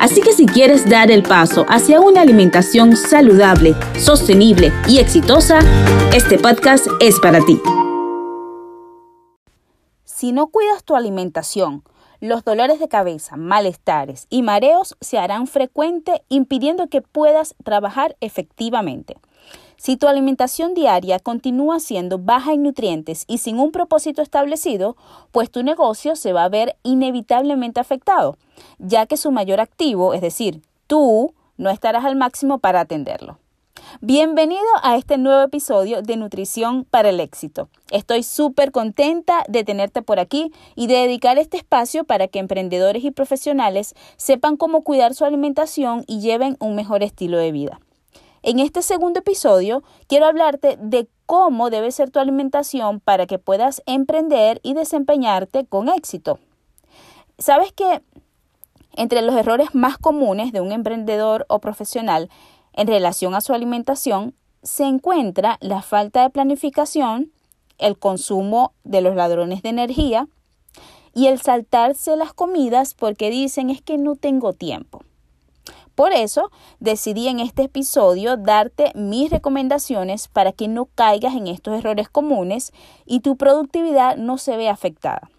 Así que si quieres dar el paso hacia una alimentación saludable, sostenible y exitosa, este podcast es para ti. Si no cuidas tu alimentación, los dolores de cabeza, malestares y mareos se harán frecuentes impidiendo que puedas trabajar efectivamente. Si tu alimentación diaria continúa siendo baja en nutrientes y sin un propósito establecido, pues tu negocio se va a ver inevitablemente afectado, ya que su mayor activo, es decir, tú, no estarás al máximo para atenderlo. Bienvenido a este nuevo episodio de Nutrición para el Éxito. Estoy súper contenta de tenerte por aquí y de dedicar este espacio para que emprendedores y profesionales sepan cómo cuidar su alimentación y lleven un mejor estilo de vida. En este segundo episodio quiero hablarte de cómo debe ser tu alimentación para que puedas emprender y desempeñarte con éxito. ¿Sabes que entre los errores más comunes de un emprendedor o profesional en relación a su alimentación se encuentra la falta de planificación, el consumo de los ladrones de energía y el saltarse las comidas porque dicen es que no tengo tiempo. Por eso decidí en este episodio darte mis recomendaciones para que no caigas en estos errores comunes y tu productividad no se vea afectada.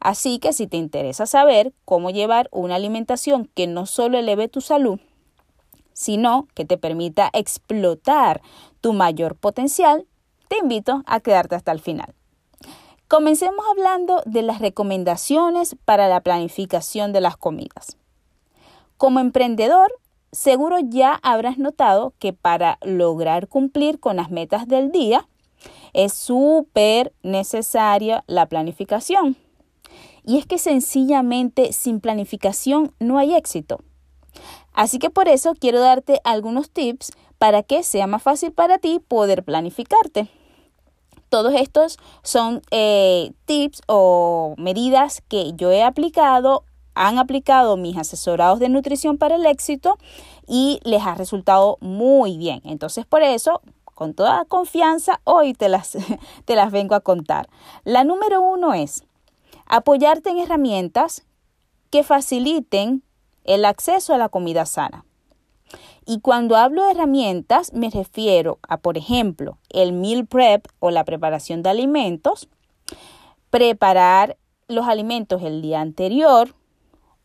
Así que si te interesa saber cómo llevar una alimentación que no solo eleve tu salud, sino que te permita explotar tu mayor potencial, te invito a quedarte hasta el final. Comencemos hablando de las recomendaciones para la planificación de las comidas. Como emprendedor, seguro ya habrás notado que para lograr cumplir con las metas del día, es súper necesaria la planificación. Y es que sencillamente sin planificación no hay éxito. Así que por eso quiero darte algunos tips para que sea más fácil para ti poder planificarte. Todos estos son eh, tips o medidas que yo he aplicado han aplicado mis asesorados de nutrición para el éxito y les ha resultado muy bien. Entonces, por eso, con toda confianza, hoy te las, te las vengo a contar. La número uno es apoyarte en herramientas que faciliten el acceso a la comida sana. Y cuando hablo de herramientas, me refiero a, por ejemplo, el meal prep o la preparación de alimentos, preparar los alimentos el día anterior,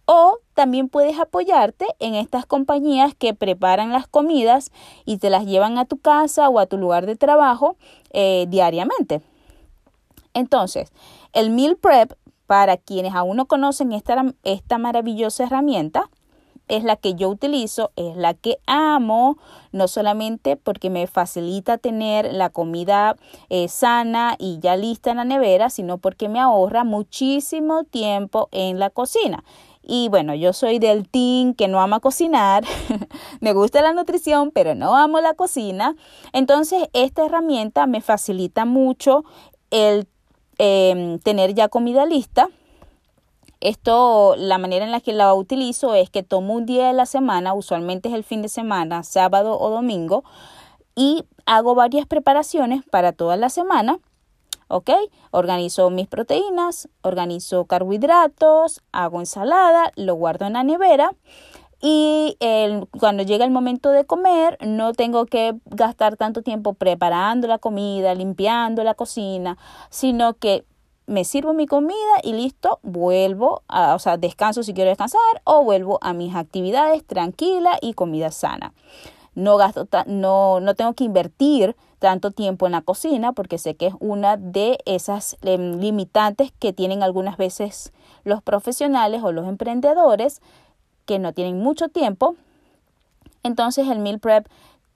o también puedes apoyarte en estas compañías que preparan las comidas y te las llevan a tu casa o a tu lugar de trabajo eh, diariamente. Entonces, el meal prep, para quienes aún no conocen esta, esta maravillosa herramienta, es la que yo utilizo, es la que amo, no solamente porque me facilita tener la comida eh, sana y ya lista en la nevera, sino porque me ahorra muchísimo tiempo en la cocina. Y bueno, yo soy del team que no ama cocinar, me gusta la nutrición, pero no amo la cocina. Entonces, esta herramienta me facilita mucho el em, tener ya comida lista. Esto, la manera en la que la utilizo es que tomo un día de la semana, usualmente es el fin de semana, sábado o domingo, y hago varias preparaciones para toda la semana ¿ok? Organizo mis proteínas, organizo carbohidratos, hago ensalada, lo guardo en la nevera y cuando llega el momento de comer no tengo que gastar tanto tiempo preparando la comida, limpiando la cocina, sino que me sirvo mi comida y listo, vuelvo, a, o sea, descanso si quiero descansar o vuelvo a mis actividades tranquila y comida sana. No gasto, no, no tengo que invertir tanto tiempo en la cocina porque sé que es una de esas em, limitantes que tienen algunas veces los profesionales o los emprendedores que no tienen mucho tiempo. Entonces el meal prep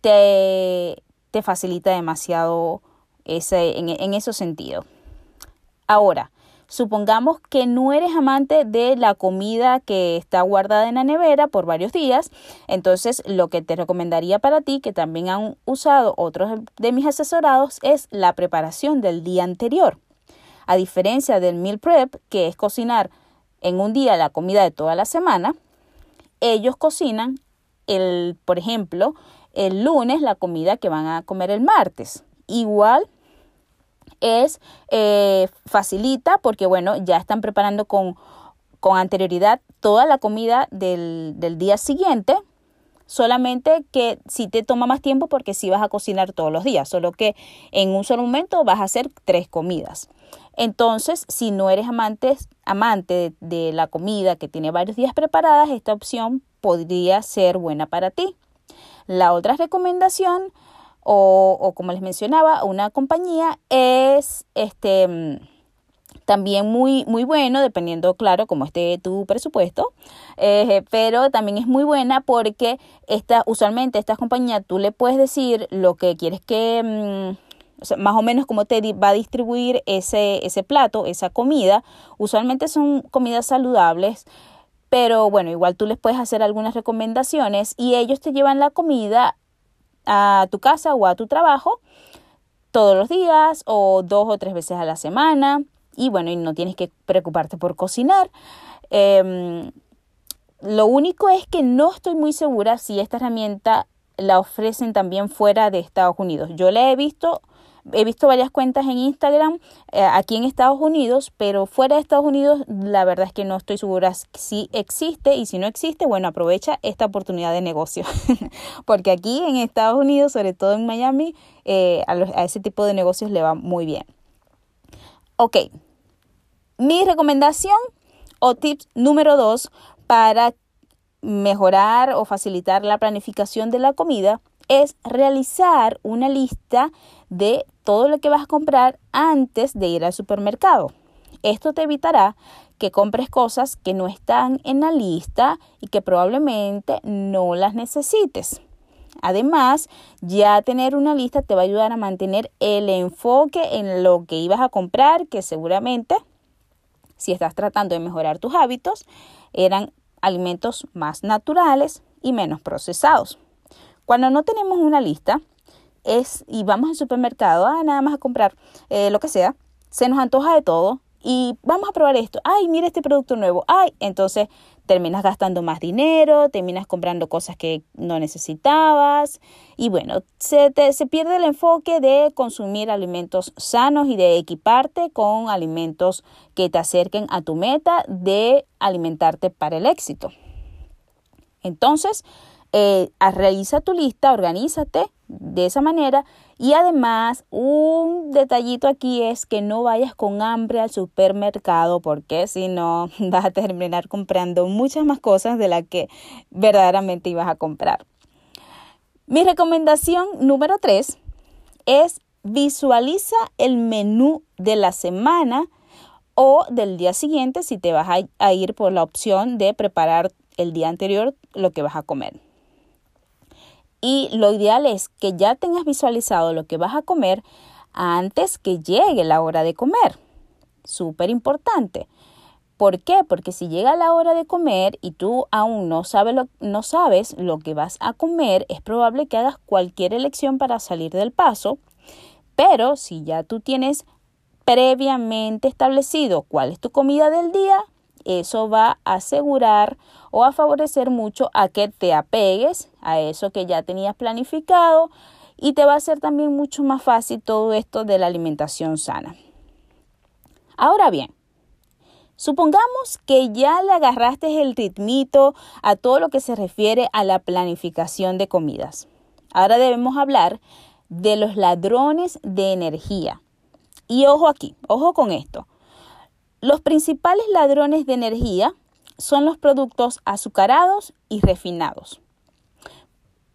te, te facilita demasiado ese, en, en ese sentido. Ahora, supongamos que no eres amante de la comida que está guardada en la nevera por varios días, entonces lo que te recomendaría para ti, que también han usado otros de mis asesorados, es la preparación del día anterior. A diferencia del meal prep, que es cocinar en un día la comida de toda la semana, ellos cocinan el, por ejemplo, el lunes la comida que van a comer el martes. Igual es eh, facilita porque bueno, ya están preparando con, con anterioridad toda la comida del, del, día siguiente. Solamente que si te toma más tiempo porque si vas a cocinar todos los días, solo que en un solo momento vas a hacer tres comidas. Entonces, si no eres amante, amante de, la comida que tiene varios días preparadas, esta opción podría ser buena para ti. La otra recomendación, o, como les mencionaba, una compañía es este también muy, muy bueno, dependiendo, claro, cómo esté tu presupuesto, eh, pero también es muy buena porque esta, usualmente estas compañías tú le puedes decir lo que quieres que... Mm, más o menos cómo te va a distribuir ese, ese plato, esa comida. Usualmente son comidas saludables, pero bueno, igual tú les puedes hacer algunas recomendaciones y ellos te llevan la comida a tu casa o a tu trabajo todos los días o dos o tres veces a la semana y bueno, y no tienes que preocuparte por cocinar. Em, lo único es que no estoy muy segura si esta herramienta la ofrecen también fuera de Estados Unidos. Yo la he visto he visto varias cuentas en Instagram eh, aquí en Estados Unidos, pero fuera de Estados Unidos la verdad es que no estoy segura si existe y si no existe, bueno, aprovecha esta oportunidad de negocio, porque aquí en Estados Unidos, sobre todo en Miami, eh, a, a ese tipo de negocios le va muy bien. Ok, mi recomendación o tip número dos para mejorar o facilitar la planificación de la comida es realizar una lista de todo lo que vas a comprar antes de ir al supermercado. Esto te evitará que compres cosas que no están en la lista y que probablemente no las necesites. Además, ya tener una lista te va a ayudar a mantener el enfoque en lo que ibas a comprar, que seguramente, si estás tratando de mejorar tus hábitos, eran alimentos más naturales y menos procesados. Cuando no tenemos una lista, es y vamos al supermercado, ah, nada más a comprar eh, lo que sea, se nos antoja de todo y vamos a probar esto, ay, mira este producto nuevo, ay, entonces terminas gastando más dinero, terminas comprando cosas que no necesitabas y bueno, se, te, se pierde el enfoque de consumir alimentos sanos y de equiparte con alimentos que te acerquen a tu meta de alimentarte para el éxito. Entonces, eh, realiza tu lista, organízate de esa manera y además un detallito aquí es que no vayas con hambre al supermercado porque si no vas a terminar comprando muchas más cosas de las que verdaderamente ibas a comprar. Mi recomendación número 3 es visualiza el menú de la semana o del día siguiente si te vas a ir por la opción de preparar el día anterior lo que vas a comer. Y lo ideal es que ya tengas visualizado lo que vas a comer antes que llegue la hora de comer. Súper importante. ¿Por qué? Porque si llega la hora de comer y tú aún no sabes, lo, no sabes lo que vas a comer, es probable que hagas cualquier elección para salir del paso. Pero si ya tú tienes previamente establecido cuál es tu comida del día, eso va a asegurar o a favorecer mucho a que te apegues a eso que ya tenías planificado y te va a hacer también mucho más fácil todo esto de la alimentación sana. Ahora bien, supongamos que ya le agarraste el ritmito a todo lo que se refiere a la planificación de comidas. Ahora debemos hablar de los ladrones de energía. Y ojo aquí, ojo con esto. Los principales ladrones de energía son los productos azucarados y refinados.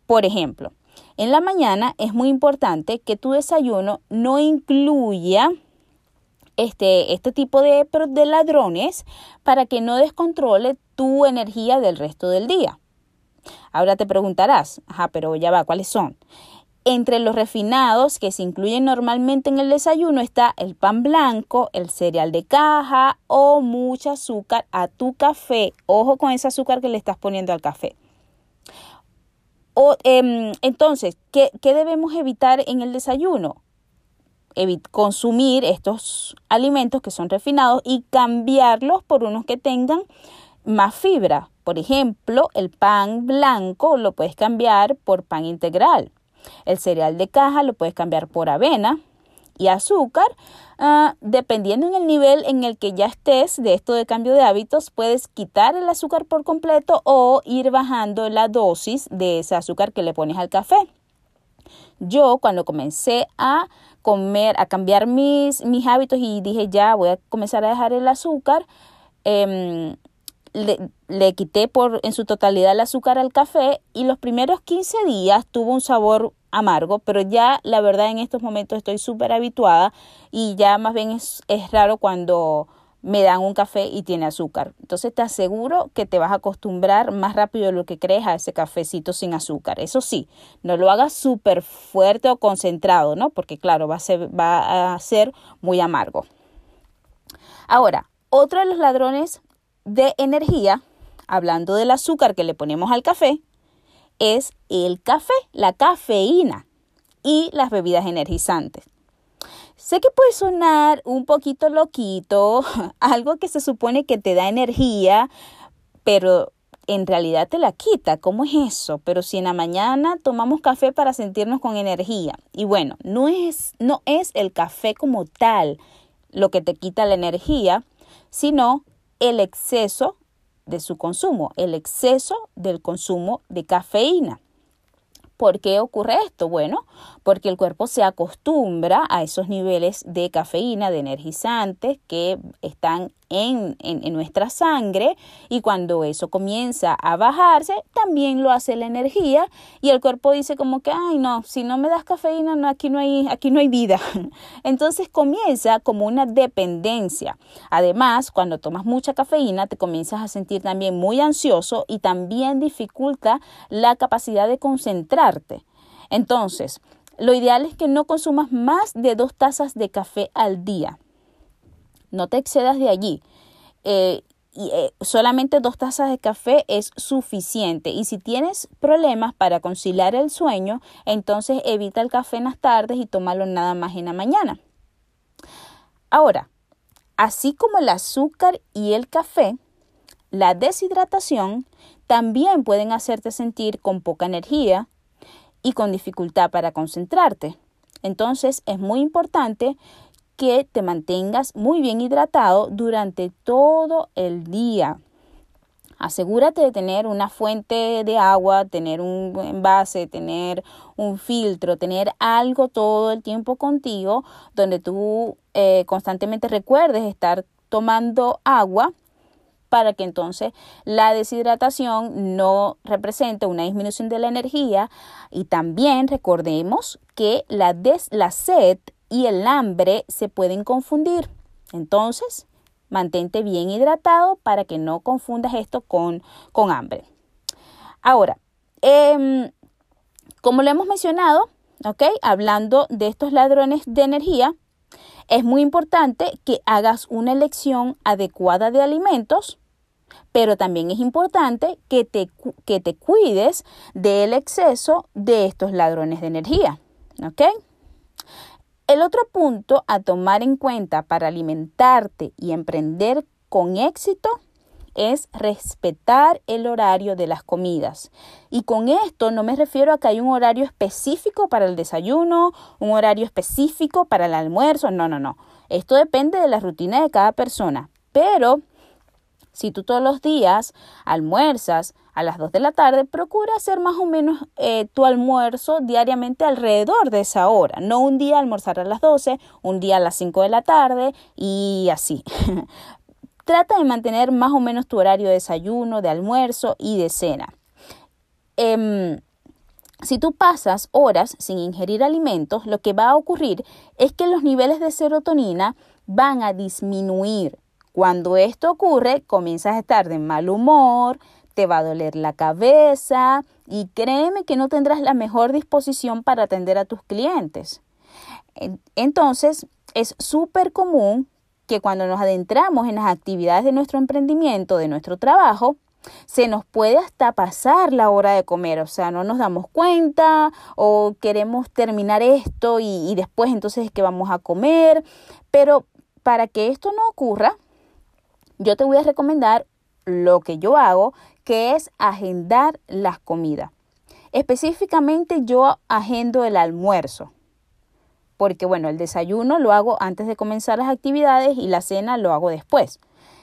Por ejemplo, en la mañana es muy importante que tu desayuno no incluya este, este tipo de, de ladrones para que no descontrole tu energía del resto del día. Ahora te preguntarás, ajá, pero ya va, ¿cuáles son? Entre los refinados que se incluyen normalmente en el desayuno está el pan blanco, el cereal de caja o mucha azúcar a tu café. Ojo con ese azúcar que le estás poniendo al café. O, em, entonces, ¿qué, ¿qué, debemos evitar en el desayuno? consumir estos alimentos que son refinados y cambiarlos por unos que tengan más fibra. Por ejemplo, el pan blanco lo puedes cambiar por pan integral. El cereal de caja lo puedes cambiar por avena y azúcar. Ah, dependiendo en el nivel en el que ya estés de esto de cambio de hábitos, puedes quitar el azúcar por completo o ir bajando la dosis de ese azúcar que le pones al café. Yo cuando comencé a comer, a cambiar mis, mis hábitos y dije ya voy a comenzar a dejar el azúcar, eh, le, quité por en su totalidad el azúcar al café y los primeros 15 días tuvo un sabor amargo, pero ya la verdad en estos momentos estoy súper habituada y ya más bien es, es raro cuando me dan un café y tiene azúcar. Entonces te aseguro que te vas a acostumbrar más rápido de lo que crees a ese cafecito sin azúcar. Eso sí, no lo hagas súper fuerte o concentrado, ¿no? Porque claro, va a ser, va a ser muy amargo. Ahora, otro de los ladrones de energía, hablando del azúcar que le ponemos al café, es el café, la cafeína y las bebidas energizantes. Sé que puede sonar un poquito loquito, algo que se supone que te da energía, pero en realidad te la quita. ¿Cómo es eso? Pero si en la mañana tomamos café para sentirnos con energía. Y bueno, no es, no es el café como tal lo que te quita la energía, sino el exceso de su consumo, el exceso del consumo de cafeína. ¿Por qué ocurre esto? Bueno, porque el cuerpo se acostumbra a esos niveles de cafeína, de energizantes que están en, nuestra sangre y cuando eso comienza a bajarse, también lo hace la energía y el cuerpo dice como que, ay no, si no me das cafeína, no, aquí, no hay, aquí no hay vida. Entonces comienza como una dependencia. Además, cuando tomas mucha cafeína, te comienzas a sentir también muy ansioso y también dificulta la capacidad de Entonces, lo ideal es que no consumas más de dos tazas de café al día. No te excedas de allí. Eh, y, eh, solamente dos tazas de café es suficiente. Y si tienes problemas para conciliar el sueño, entonces evita el café en las tardes y tómalo nada más en la mañana. Ahora, así como el azúcar y el café, la deshidratación también pueden hacerte sentir con poca energía y con dificultad para concentrarte. Entonces es muy importante que te mantengas muy bien hidratado durante todo el día. Asegúrate de tener una fuente de agua, tener un envase, tener un filtro, tener algo todo el tiempo contigo donde tú eh, constantemente recuerdes estar tomando agua para que entonces la deshidratación no represente una disminución de la energía y también recordemos que la, des la sed y el hambre se pueden confundir. Entonces, mantente bien hidratado para que no confundas esto con, con hambre. Ahora, em, como lo hemos mencionado, ¿ok? Hablando de estos ladrones de energía, es muy importante que hagas una elección adecuada de alimentos, pero también es importante que te, que te cuides del exceso de estos ladrones de energía, ¿ok? El otro punto a tomar en cuenta para alimentarte y emprender con éxito es respetar el horario de las comidas. Y con esto no me refiero a que hay un horario específico para el desayuno, un horario específico para el almuerzo, no, no, no. Esto depende de la rutina de cada persona. Pero si tú todos los días almuerzas a las 2 de la tarde, procura hacer más o menos eh, tu almuerzo diariamente alrededor de esa hora. No un día almorzar a las 12, un día a las 5 de la tarde y así. Trata de mantener más o menos tu horario de desayuno, de almuerzo y de cena. Em, si tú pasas horas sin ingerir alimentos, lo que va a ocurrir es que los niveles de serotonina van a disminuir. Cuando esto ocurre, comienzas a estar de mal humor, te va a doler la cabeza, y créeme que no tendrás la mejor disposición para atender a tus clientes. Entonces, es súper común que cuando nos adentramos en las actividades de nuestro emprendimiento, de nuestro trabajo, se nos puede hasta pasar la hora de comer, o sea, no nos damos cuenta o queremos terminar esto y, después entonces es que vamos a comer, pero para que esto no ocurra, yo te voy a recomendar lo que yo hago, que es agendar las comidas. Específicamente yo agendo el almuerzo, porque bueno, el desayuno lo hago antes de comenzar las actividades y la cena lo hago después.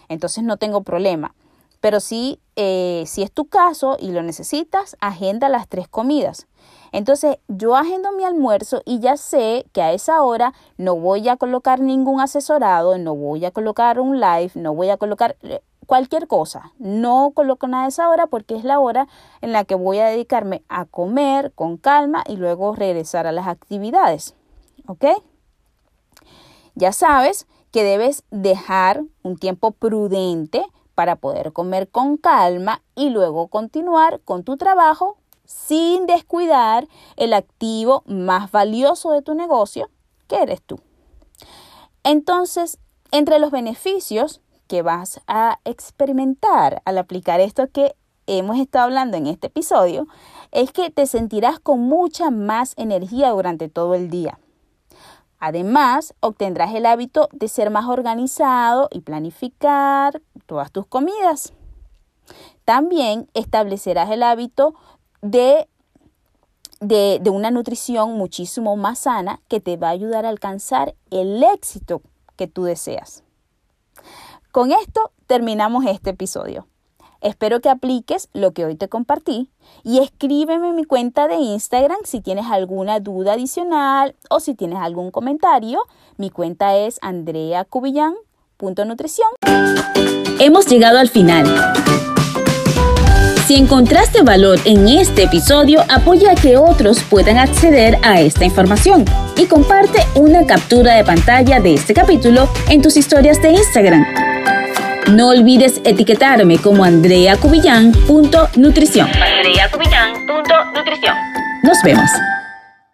Entonces no tengo problema. Pero sí, eh, si es tu caso y lo necesitas, agenda las tres comidas. Entonces yo agendo mi almuerzo y ya sé que a esa hora no voy a colocar ningún asesorado, no voy a colocar un live, no voy a colocar eh, cualquier cosa. No coloco nada a esa hora porque es la hora en la que voy a dedicarme a comer con calma y luego regresar a las actividades. ¿Ok? Ya sabes que debes dejar un tiempo prudente para poder comer con calma y luego continuar con tu trabajo sin descuidar el activo más valioso de tu negocio, que eres tú. Entonces, entre los beneficios que vas a experimentar al aplicar esto que hemos estado hablando en este episodio, es que te sentirás con mucha más energía durante todo el día. Además, obtendrás el hábito de ser más organizado y planificar todas tus comidas. También establecerás el hábito de, de, de, una nutrición muchísimo más sana que te va a ayudar a alcanzar el éxito que tú deseas. Con esto terminamos este episodio. Espero que apliques lo que hoy te compartí y escríbeme en mi cuenta de Instagram si tienes alguna duda adicional o si tienes algún comentario. Mi cuenta es andreacubillán.nutrición. Hemos llegado al final. Si encontraste valor en este episodio, apoya a que otros puedan acceder a esta información y comparte una captura de pantalla de este capítulo en tus historias de Instagram. No olvides etiquetarme como andreacubillán.nutrición. andreacubillán.nutrición. Nos vemos.